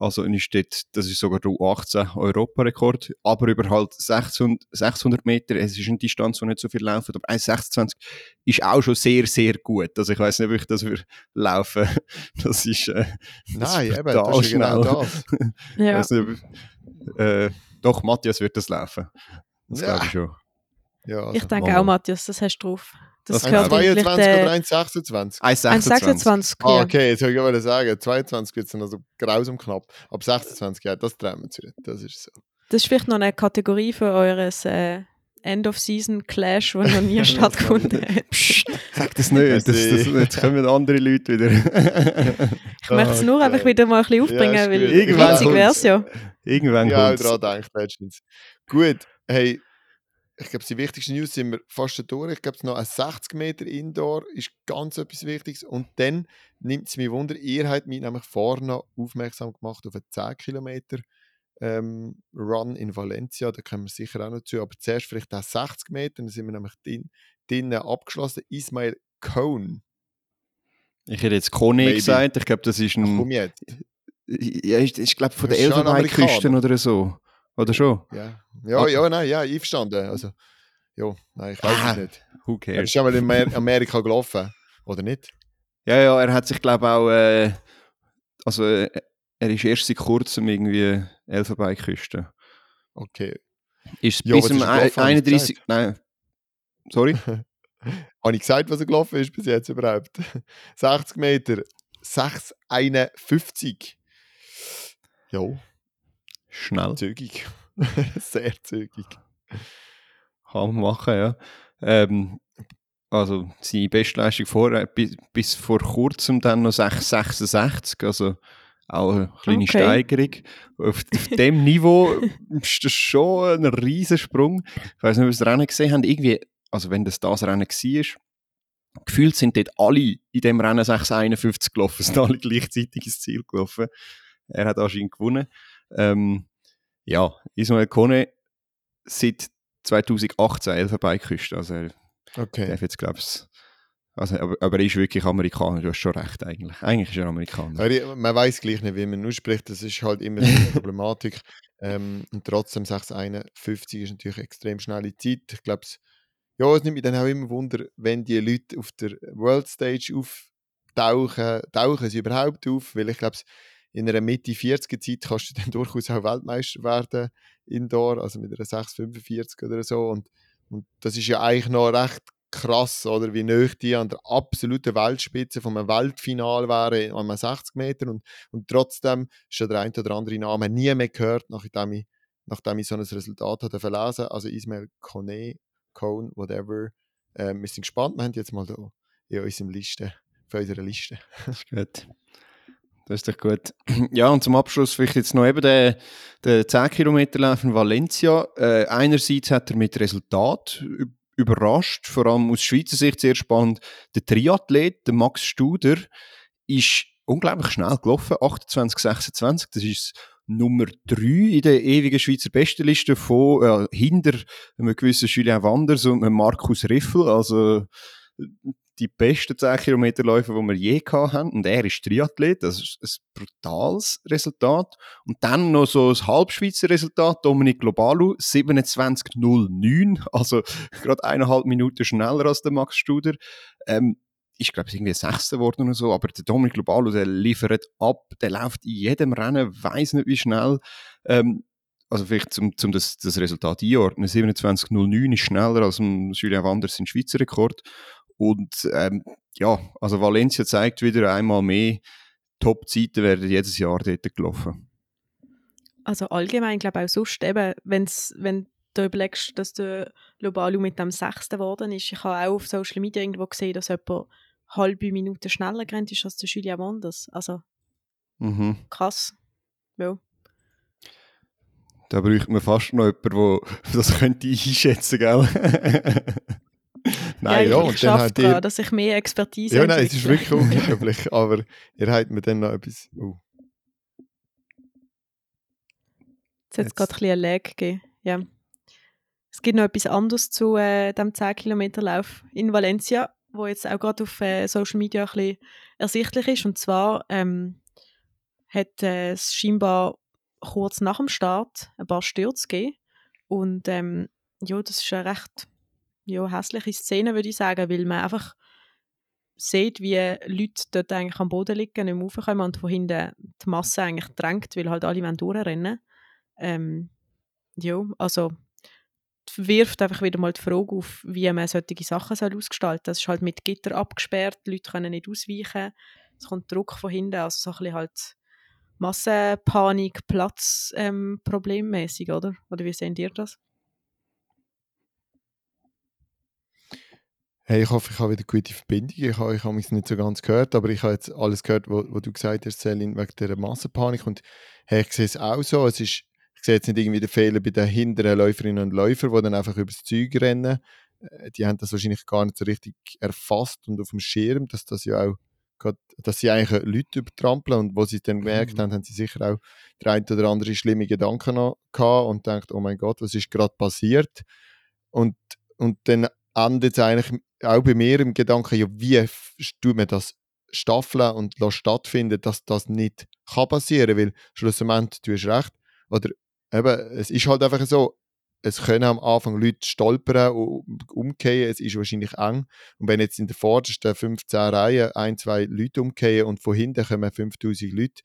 Speaker 3: Also ist dort, das ist sogar der U18 Europarekord, aber über halt 600, 600 Meter, es ist eine Distanz, wo nicht so viel laufen, aber 1,26 ist auch schon sehr, sehr gut. Also ich weiß nicht, ob ich das würde laufen. Das ist, äh, das
Speaker 1: Nein,
Speaker 3: ist
Speaker 1: eben, das ist ja genau das.
Speaker 3: Ich
Speaker 2: Ja.
Speaker 3: ob, äh, doch, Matthias wird das laufen. Das
Speaker 1: Ja.
Speaker 3: glaube ich schon.
Speaker 1: Ja, also.
Speaker 2: Ich denke auch, Matthias, das hast du drauf. Das
Speaker 3: Das
Speaker 2: gehört vielleicht
Speaker 1: 1,22
Speaker 2: äh,
Speaker 1: oder 1,26?
Speaker 3: 1,26.
Speaker 2: 1,26.
Speaker 1: Ah, okay, jetzt soll ich aber sagen, 22 wird es noch so grausam knapp. Ab 26, ja, das träumen wir nicht. Das ist so.
Speaker 2: Das ist vielleicht noch eine Kategorie für eures äh, End-of-Season-Clash, der noch nie stattgefunden hat.
Speaker 3: Psst, sag das nicht, das, das, jetzt kommen andere Leute wieder.
Speaker 2: Ich möchte es nur
Speaker 1: Okay.
Speaker 2: einfach wieder mal ein bisschen aufbringen,
Speaker 1: Ja,
Speaker 2: weil witzig
Speaker 3: kommt's.
Speaker 2: wäre es ja.
Speaker 3: Irgendwann
Speaker 1: Ja, daran denkt letztens. Gut, hey, ich glaube, die wichtigsten News sind wir fast durch. Ich glaube, noch ein 60 Meter Indoor ist ganz etwas Wichtiges. Und dann nimmt es mich wunder, ihr habt mich nämlich noch aufmerksam gemacht auf einen 10 Kilometer ähm, Run in Valencia. Da kommen wir sicher auch noch zu. Aber zuerst vielleicht auch 60 Meter, dann sind wir nämlich drin, drinnen abgeschlossen. Ismail Cohn.
Speaker 3: Ich hätte jetzt Kone
Speaker 1: Maybe.
Speaker 3: gesagt, ich glaube, das ist
Speaker 1: Ach,
Speaker 3: ein...
Speaker 1: komm jetzt.
Speaker 3: Ja, ist, ist glaube von der Elfenbeinküste oder so. Oder schon?
Speaker 1: Ja, ja,
Speaker 3: Okay.
Speaker 1: ja, nein, ja, einverstanden. Also, ja, nein, ich weiß
Speaker 3: Ah,
Speaker 1: es nicht.
Speaker 3: Who
Speaker 1: Er
Speaker 3: cares?
Speaker 1: ist schon mal in Amer- Amerika gelaufen, oder nicht?
Speaker 3: Ja, ja, er hat sich glaube auch... Äh, also, äh, er ist erst seit kurzem irgendwie Elfenbeinküste.
Speaker 1: Okay.
Speaker 3: Ist
Speaker 1: Ja,
Speaker 3: bis zum
Speaker 1: ist gelaufen, hast du
Speaker 3: 31... Nein, sorry?
Speaker 1: Habe ich gesagt, was er gelaufen ist bis jetzt überhaupt? 60 Meter, 6,51. Jo,
Speaker 3: Schnell.
Speaker 1: zügig. Sehr zügig.
Speaker 3: Kann man machen, ja. Ähm, also seine Bestleistung vorher, bis, bis vor kurzem dann noch 6,66, also auch eine kleine
Speaker 2: Okay.
Speaker 3: Steigerung. Auf, auf dem Niveau ist das schon ein Riesensprung. Ich weiß nicht, ob ihr das Rennen gesehen habt, irgendwie, also wenn das das Rennen war, gefühlt sind dort alle in dem Rennen 6,51 gelaufen, sind alle gleichzeitig ins Ziel gelaufen. Er hat anscheinend gewonnen. Ähm, ja, Ismael Kone seit 2018 Elfenbeinküste. Also
Speaker 1: Okay.
Speaker 3: darf jetzt, glaube ich, also, aber, aber er ist wirklich Amerikaner, du hast schon recht eigentlich. Eigentlich ist er Amerikaner.
Speaker 1: Aber Man weiß gleich nicht, wie man ausspricht. Das ist halt immer eine Problematik. Ähm, und trotzdem 6,51 ist natürlich eine extrem schnelle Zeit. Ich glaube, es, ja, es nimmt mich dann auch immer Wunder, wenn die Leute auf der World Stage auftauchen, tauchen sie überhaupt auf? Weil ich glaube, in einer Mitte 40er Zeit kannst du dann durchaus auch Weltmeister werden, Indoor, also mit einer 6,45 oder so. Und, und das ist ja eigentlich noch recht krass, oder wie nöch die an der absoluten Weltspitze einem Weltfinal wären an einem 60 Meter und, und trotzdem ist schon der ein oder andere Name nie mehr gehört, nachdem ich, nachdem ich so ein Resultat hatte verlesen. Also Ismail Kone, Cohn, whatever. Ähm, wir sind gespannt, wir haben jetzt mal da in unserem Liste, für unsere Liste.
Speaker 3: Das ist gut. Das ist doch gut. Ja, und zum Abschluss vielleicht jetzt noch eben der, der 10 Kilometer Lauf in Valencia. Äh, einerseits hat er mit Resultat überrascht, vor allem aus Schweizer Sicht sehr spannend. Der Triathlet, der Max Studer, ist unglaublich schnell gelaufen, 28, 26. Das ist Nummer 3 in der ewigen Schweizer Bestenliste von äh, hinter einem gewissen Julien Wanders und einem Markus Riffel. Also die besten 10 Kilometerläufe, die wir je haben. Und er ist Triathlet, das ist ein brutales Resultat. Und dann noch so ein Halbschweizer Resultat, Dominik Globalu, 27,09, also gerade eineinhalb Minuten schneller als der Max Studer. Ähm, ist, glaube ich, irgendwie Sechster geworden oder so, aber der Dominik Globalu, der liefert ab, der läuft in jedem Rennen, weiß nicht wie schnell. Ähm, also vielleicht zum, zum das, das Resultat einordnen, 27,09 ist schneller als ein Julien Wanders sein Schweizer Rekord. Und ähm, ja, also Valencia zeigt wieder einmal mehr, Top-Zeiten werden jedes Jahr dort gelaufen.
Speaker 2: Also allgemein, glaube ich auch sonst, eben, wenn's, wenn du überlegst, dass der Lobalu mit dem Sechsten geworden ist. Ich habe auch auf Social Media irgendwo gesehen, dass jemand halbe Minute schneller gerannt ist als der Julia Wanders. Also
Speaker 3: Mhm.
Speaker 2: krass. Ja.
Speaker 3: Da bräuchte man fast noch jemanden, der das könnte einschätzen gell? Nein,
Speaker 1: ja,
Speaker 2: ich,
Speaker 1: und dann habt ihr-
Speaker 2: dass ich mehr Expertise
Speaker 1: Ja, nein, es ist wirklich unglaublich, aber ihr habt mir dann noch etwas... Oh.
Speaker 2: Es hat
Speaker 1: Jetzt-
Speaker 2: gerade ein bisschen ein Lag gegeben. Ja. Es gibt noch etwas anderes zu äh, dem 10-Kilometer-Lauf in Valencia, wo jetzt auch gerade auf äh, Social Media ein bisschen ersichtlich ist. Und zwar ähm, hat äh, es scheinbar kurz nach dem Start ein paar Stürze gegeben. Und ähm, ja, das ist eine recht ja, hässliche Szene, würde ich sagen, weil man einfach sieht, wie Leute dort eigentlich am Boden liegen, nicht mehr raufkommen und von hinten die Masse eigentlich drängt, weil halt alle durchrennen ähm, Ja, also wirft einfach wieder mal die Frage auf, wie man solche Sachen soll ausgestalten soll. Das ist halt mit Gitter abgesperrt, die Leute können nicht ausweichen, es kommt Druck von hinten, also so ein bisschen halt Massenpanik, Platzproblemmäßig, ähm, oder? Oder wie seht ihr das?
Speaker 1: Hey, ich hoffe, ich habe wieder gute Verbindung. Ich habe, ich habe mich nicht so ganz gehört, aber ich habe jetzt alles gehört, was du gesagt hast, Celine, wegen der Massenpanik. Und hey, ich sehe es auch so. Es ist, ich sehe jetzt nicht irgendwie den Fehler bei den hinteren Läuferinnen und Läufern, die dann einfach übers Zeug rennen. Äh, die haben das wahrscheinlich gar nicht so richtig erfasst und auf dem Schirm, dass das ja auch dass sie eigentlich Leute übertrampeln und wo sie es dann gemerkt mhm. haben, haben sie sicher auch der ein oder andere schlimme Gedanken noch gehabt und denkt, oh mein Gott, was ist gerade passiert? Und, und dann endet es eigentlich auch bei mir im Gedanken, ja, wie tut man das staffeln und stattfinden, dass das nicht kann passieren, weil schlussendlich, du hast recht, oder eben, es ist halt einfach so, es können am Anfang Leute stolpern und umkehren, es ist wahrscheinlich eng. Und wenn jetzt in der vordersten 15 Reihen ein, zwei Leute umkehren und von hinten kommen 5000 Leute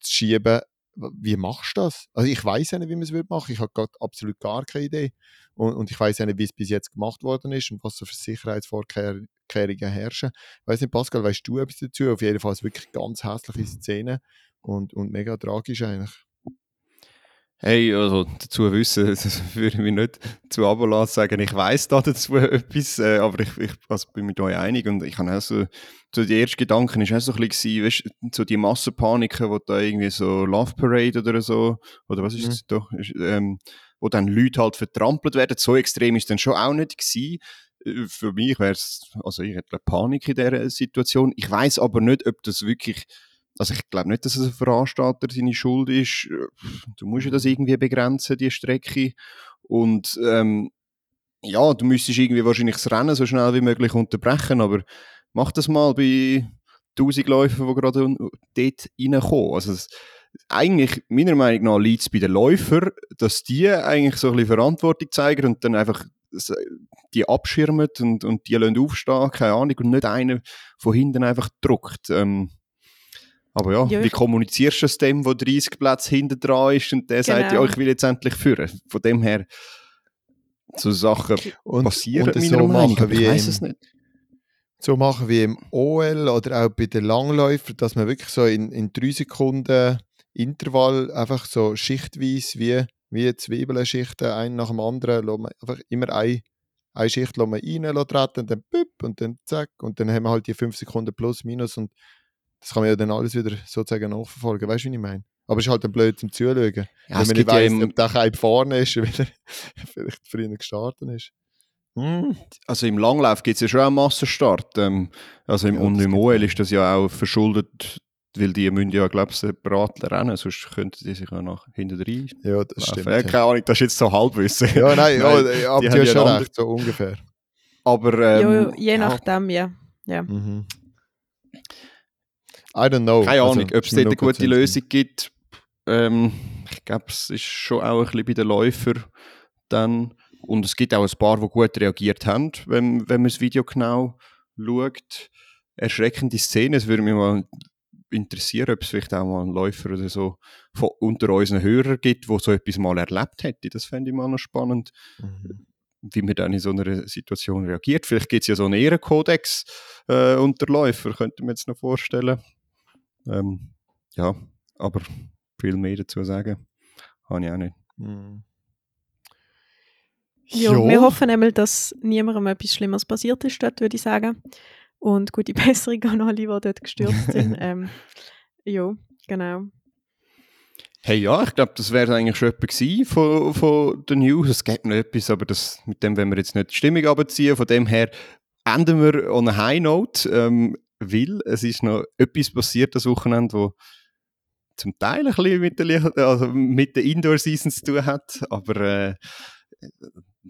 Speaker 1: zu schieben, wie machst du das? Also ich weiß ja nicht, wie man es machen würde. Ich habe absolut gar keine Idee. Und, und ich weiß ja nicht, wie es bis jetzt gemacht worden ist und was so für Sicherheitsvorkehrungen herrschen. Ich weiß nicht, Pascal, weißt du etwas dazu? Auf jeden Fall ist wirklich ganz hässliche Szene und, und mega tragisch eigentlich.
Speaker 3: Hey, also dazu wissen, das würde ich mich nicht zu Abolas sagen, ich weiß da dazu etwas, äh, aber ich, ich also bin mit euch einig und ich habe auch so, so die ersten Gedanken ist auch so ein bisschen, weißt, so die Massenpaniken, wo da irgendwie so Love Parade oder so, oder was ist mhm. das doch, ist, ähm, wo dann Leute halt vertrampelt werden, so extrem ist dann schon auch nicht gewesen. Äh, für mich wäre es, also ich hätte Panik in dieser Situation. Ich weiß aber nicht, ob das wirklich also ich glaube nicht, dass es ein Veranstalter seine Schuld ist. Du musst ja das irgendwie begrenzen, die Strecke. Und ähm, ja, du müsstest irgendwie wahrscheinlich das Rennen so schnell wie möglich unterbrechen, aber mach das mal bei 1000 Läufern, die gerade dort reinkommen. Also das, eigentlich, meiner Meinung nach, liegt es bei den Läufern, dass die eigentlich so ein bisschen Verantwortung zeigen und dann einfach die abschirmen und, und die aufstehen, keine Ahnung, und nicht einer von hinten einfach druckt. Ähm, aber ja, ja wie kommunizierst du es dem, der 30 Plätze hinten dran ist und der genau. sagt, ja, ich will jetzt endlich führen. Von dem her, so Sachen und, passieren und so machen wie ich weiß es nicht.
Speaker 1: So machen wie im OL oder auch bei den Langläufern, dass man wirklich so in, in drei Sekunden Intervall einfach so schichtweise wie, wie Zwiebelschichten, ein nach dem anderen, einfach immer ein, eine Schicht lassen wir rein treten, und dann büpp, und dann zack und dann haben wir halt die 5 Sekunden plus minus und das kann man ja dann alles wieder sozusagen nachverfolgen. Weißt du, wie ich meine? Aber es ist halt ein blöd zum Zuschauen. Ja, Wenn man nicht weiss, ja ob der Keim vorne ist, weil er vielleicht früher gestartet ist.
Speaker 3: Hm. Also im Langlauf gibt es ja schon einen Massenstart. Ähm, also im, ja, und im OL ist das ja auch verschuldet, weil die müssen ja, glaube ich, separat rennen, sonst könnten die sich ja nach hinten rein
Speaker 1: Ja, das laufen. stimmt.
Speaker 3: Ja, keine Ahnung, das ist jetzt so Halbwissen.
Speaker 1: Ja, nein, nein ja, aber die, die hast schon recht, so ungefähr.
Speaker 3: Aber, ähm,
Speaker 2: jo, je nachdem, ja. ja.
Speaker 1: Mhm. I don't know.
Speaker 3: Keine Ahnung, also, ob es dort eine gute Lösung gibt. Ähm, ich glaube, es ist schon auch ein bisschen bei den Läufern dann. Und es gibt auch ein paar, die gut reagiert haben, wenn, wenn man das Video genau schaut. Erschreckende Szene. Es würde mich mal interessieren, ob es vielleicht auch mal einen Läufer oder so von unter unseren Hörern gibt, der so etwas mal erlebt hätte. Das fände ich mal noch spannend. Mhm wie man dann in so einer Situation reagiert. Vielleicht gibt es ja so einen Ehrenkodex äh, unter Läufer, könnte man jetzt noch vorstellen. Ähm, ja, aber viel mehr dazu sagen habe ich auch nicht. Mhm.
Speaker 2: Ja, jo. wir hoffen einmal, dass niemandem etwas Schlimmes passiert ist dort, würde ich sagen. Und gute Besserung an alle, die dort gestürzt sind. ähm, ja, genau.
Speaker 3: Hey, ja, ich glaube, das wäre eigentlich schon etwas von, von den News. Es gibt noch etwas, aber das, mit dem wollen wir jetzt nicht die Stimmung abziehen. Von dem her enden wir on a high note. Ähm, weil es ist noch etwas passiert das Wochenende, wo zum Teil ein bisschen mit der, also mit der Indoor-Season zu tun hat, aber äh,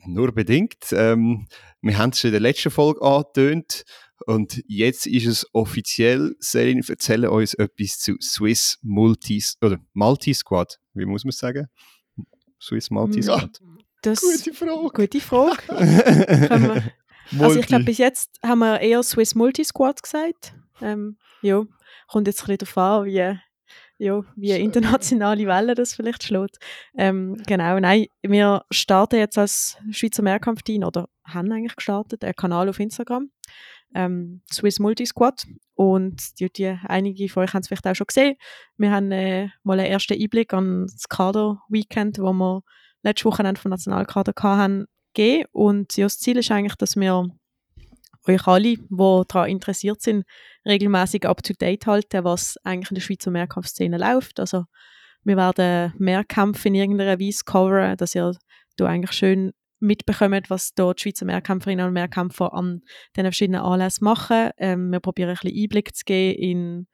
Speaker 3: nur bedingt. Ähm, wir haben es schon in der letzten Folge angetönt, Und jetzt ist es offiziell. Selin, erzähle uns etwas zu Swiss Multis oder Multi Squad. Wie muss man es sagen? Swiss Multi Squad.
Speaker 2: Das,
Speaker 1: Gute Frage.
Speaker 2: gute Frage. Können wir, also ich glaube, bis jetzt haben wir eher Swiss Multi Squad gesagt. Ähm, ja, kommt jetzt ein bisschen darauf an, wie, ja, wie internationale Welle das vielleicht schlägt. Ähm, genau, nein, wir starten jetzt als Schweizer Mehrkampfteam oder haben eigentlich gestartet, einen Kanal auf Instagram, ähm, Swiss Multi Squad. Und die, die, einige von euch haben es vielleicht auch schon gesehen. Wir haben äh, mal einen ersten Einblick an das Kader-Weekend, wo wir letzte Woche vom Nationalkader hatten, gegeben. Und ja, das Ziel ist eigentlich, dass wir euch alle, die daran interessiert sind, regelmäßig up-to-date halten, was eigentlich in der Schweizer Mehrkampfszene läuft. Also wir werden Mehrkämpfe in irgendeiner Weise coveren, dass ihr da eigentlich schön mitbekommt, was dort die Schweizer Mehrkämpferinnen und Mehrkämpfer an den verschiedenen Anlässen machen. Ähm, wir probieren ein bisschen Einblick zu geben in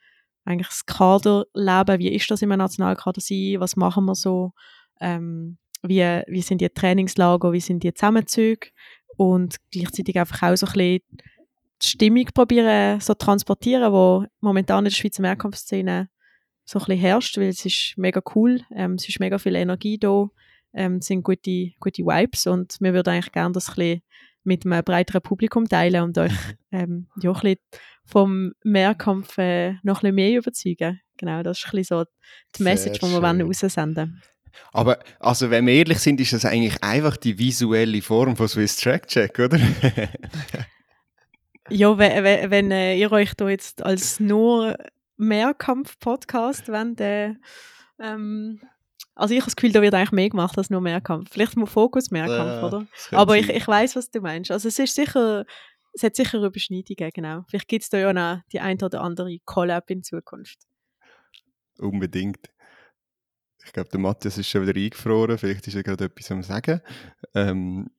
Speaker 2: eigentlich das Kaderleben, wie ist das im Nationalkader sein, was machen wir so, ähm, wie, wie sind die Trainingslager, wie sind die Zusammenzüge und gleichzeitig einfach auch so ein bisschen die Stimmung probieren so transportieren, wo momentan in der Schweizer Mehrkampfszene so ein bisschen herrscht, weil es ist mega cool, ähm, es ist mega viel Energie da, ähm, es sind gute, gute Vibes und wir würden eigentlich gerne das ein bisschen mit einem breiteren Publikum teilen und euch ähm, ja, ein bisschen vom Mehrkampf äh, noch ein bisschen mehr überzeugen. Genau, das ist ein bisschen so die Message, die wir wollen raussenden
Speaker 3: aber also, wenn wir ehrlich sind, ist das eigentlich einfach die visuelle Form von Swiss Track Check, oder?
Speaker 2: ja, wenn, wenn äh, ihr euch da jetzt als nur Mehrkampf-Podcast wollt, äh, ähm, also ich habe das Gefühl, da wird eigentlich mehr gemacht als nur Mehrkampf. Vielleicht mal Fokus Mehrkampf, ja, oder? Aber ich, ich weiß, was du meinst. Also es ist sicher, es hat sicher Überschneidungen, genau. Vielleicht gibt es da ja noch die ein oder andere Collab in Zukunft.
Speaker 3: Unbedingt. Ich glaube, der Matthias ist schon wieder eingefroren. Vielleicht ist er gerade etwas am Sagen. Ähm,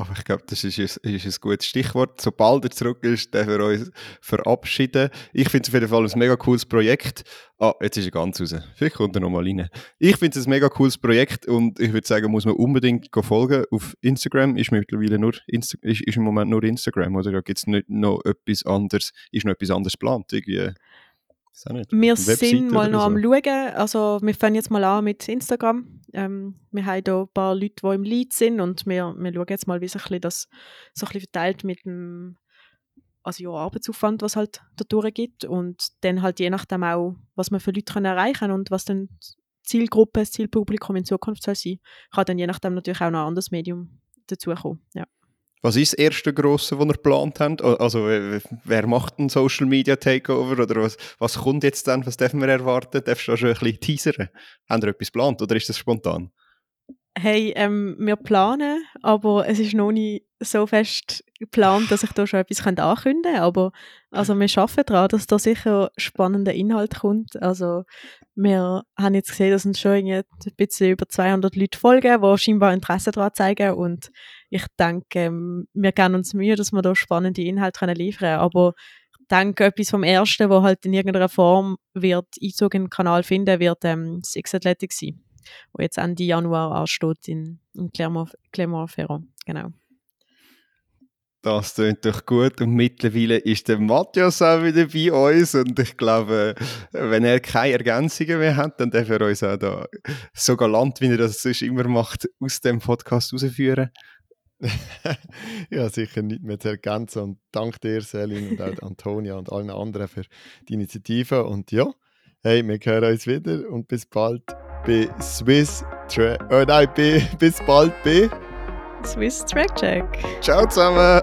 Speaker 3: aber ich glaube, das ist, ist, ein gutes Stichwort. Sobald er zurück ist, dürfen wir uns verabschieden. Ich finde es auf jeden Fall ein mega cooles Projekt. Ah, jetzt ist er ganz raus. Vielleicht kommt er nochmal rein. Ich finde es ein mega cooles Projekt und ich würde sagen, muss man unbedingt folgen. Auf Instagram ist mittlerweile nur Insta ist, ist im Moment nur Instagram, oder? Da gibt es nicht noch etwas anderes, ist noch etwas anderes geplant? Irgendwie
Speaker 2: wir sind mal noch so. am Schauen. Also, wir fangen jetzt mal an mit Instagram. Ähm, wir haben hier ein paar Leute, die im Lead sind und wir, wir schauen jetzt mal, wie sich das so ein bisschen verteilt mit dem also ja, Arbeitsaufwand, was halt dadurch gibt und dann halt je nachdem auch, was wir für Leute erreichen können und was dann Zielgruppe, das Zielpublikum in Zukunft soll sein, kann dann je nachdem natürlich auch noch ein anderes Medium dazukommen. Ja.
Speaker 3: Was ist das erste grosse, das ihr geplant habt? Also, wer macht ein Social Media Takeover? Oder was, was kommt jetzt dann? Was dürfen wir erwarten? Darfst du schon ein bisschen teasern? Haben ihr etwas geplant oder ist das spontan?
Speaker 2: Hey, ähm, wir planen, aber es ist noch nicht so fest geplant, dass ich da schon etwas ankündigen könnte. Aber also wir arbeiten daran, dass da sicher spannender Inhalt kommt. Also wir haben jetzt gesehen, dass uns schon ein bisschen über 200 Leute folgen, die scheinbar Interesse daran zeigen. Und ich denke, ähm, wir geben uns Mühe, dass wir da spannende Inhalte liefern können. Aber ich denke, etwas vom Ersten, wo halt in irgendeiner Form wird Einzug in den Kanal finden, wird ähm, das X-Athletic sein wo jetzt Ende Januar ansteht in, in Clermont-Ferrand. Genau.
Speaker 3: Das klingt doch gut und mittlerweile ist der Matthias auch wieder bei uns und ich glaube, wenn er keine Ergänzungen mehr hat, dann darf er uns auch da so galant, wie er das sonst immer macht, aus dem Podcast rausführen.
Speaker 1: ja, sicher nicht mehr zu ergänzen und danke dir, Selin und auch Antonia und allen anderen für die Initiative und ja, hey, wir hören uns wieder und bis bald bei Swiss Track. Oh nein, bis bald bei
Speaker 2: Swiss Track Check.
Speaker 3: Ciao zusammen.